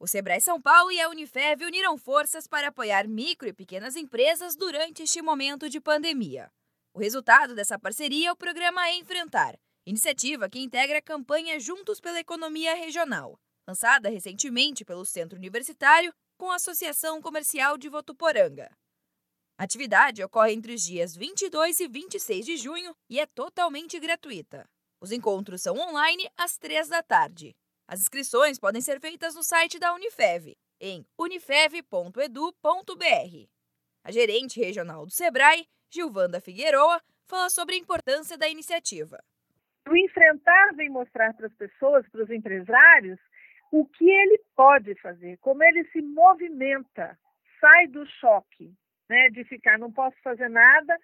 O Sebrae São Paulo e a Unifev uniram forças para apoiar micro e pequenas empresas durante este momento de pandemia. O resultado dessa parceria é o programa Enfrentar, iniciativa que integra a campanha Juntos pela Economia Regional, lançada recentemente pelo Centro Universitário com a Associação Comercial de Votuporanga. A atividade ocorre entre os dias 22 e 26 de junho e é totalmente gratuita. Os encontros são online às 3 da tarde. As inscrições podem ser feitas no site da Unifev, em unifev.edu.br. A gerente regional do Sebrae, Gilvanda Figueroa, fala sobre a importância da iniciativa. O enfrentar vem mostrar para as pessoas, para os empresários, o que ele pode fazer, como ele se movimenta, sai do choque, né, de ficar não posso fazer nada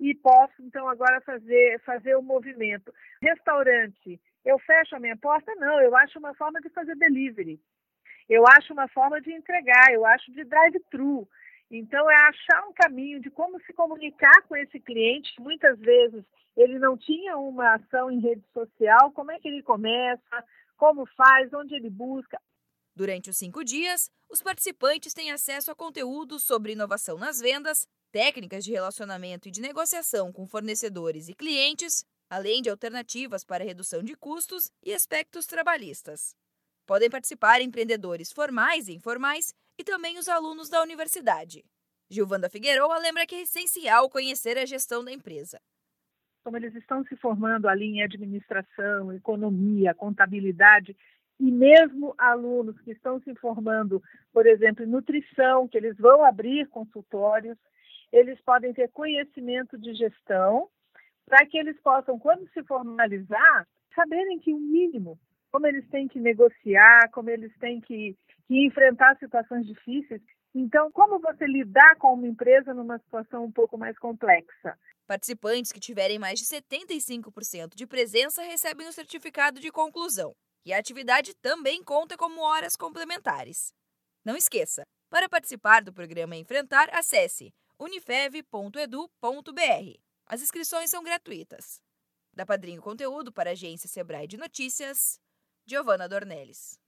e posso então agora fazer fazer o movimento. Restaurante, eu fecho a minha porta? Não, eu acho uma forma de fazer delivery. Eu acho uma forma de entregar, eu acho de drive-thru. Então, é achar um caminho de como se comunicar com esse cliente. Muitas vezes ele não tinha uma ação em rede social. Como é que ele começa? Como faz? Onde ele busca? Durante os cinco dias, os participantes têm acesso a conteúdos sobre inovação nas vendas, técnicas de relacionamento e de negociação com fornecedores e clientes, além de alternativas para redução de custos e aspectos trabalhistas. Podem participar empreendedores formais e informais e também os alunos da universidade. Gilvanda Figueroa lembra que é essencial conhecer a gestão da empresa. Como eles estão se formando ali em administração, economia, contabilidade, e mesmo alunos que estão se formando, por exemplo, em nutrição, que eles vão abrir consultórios, eles podem ter conhecimento de gestão para que eles possam, quando se formalizar, saberem que o mínimo, como eles têm que negociar, como eles têm que, que enfrentar situações difíceis. Então, como você lidar com uma empresa numa situação um pouco mais complexa? Participantes que tiverem mais de 75% de presença recebem o certificado de conclusão. E a atividade também conta como horas complementares. Não esqueça, para participar do programa Enfrentar, acesse unifev.edu.br. As inscrições são gratuitas. Da Padrinho Conteúdo para a agência Sebrae de Notícias, Giovana Dornelles.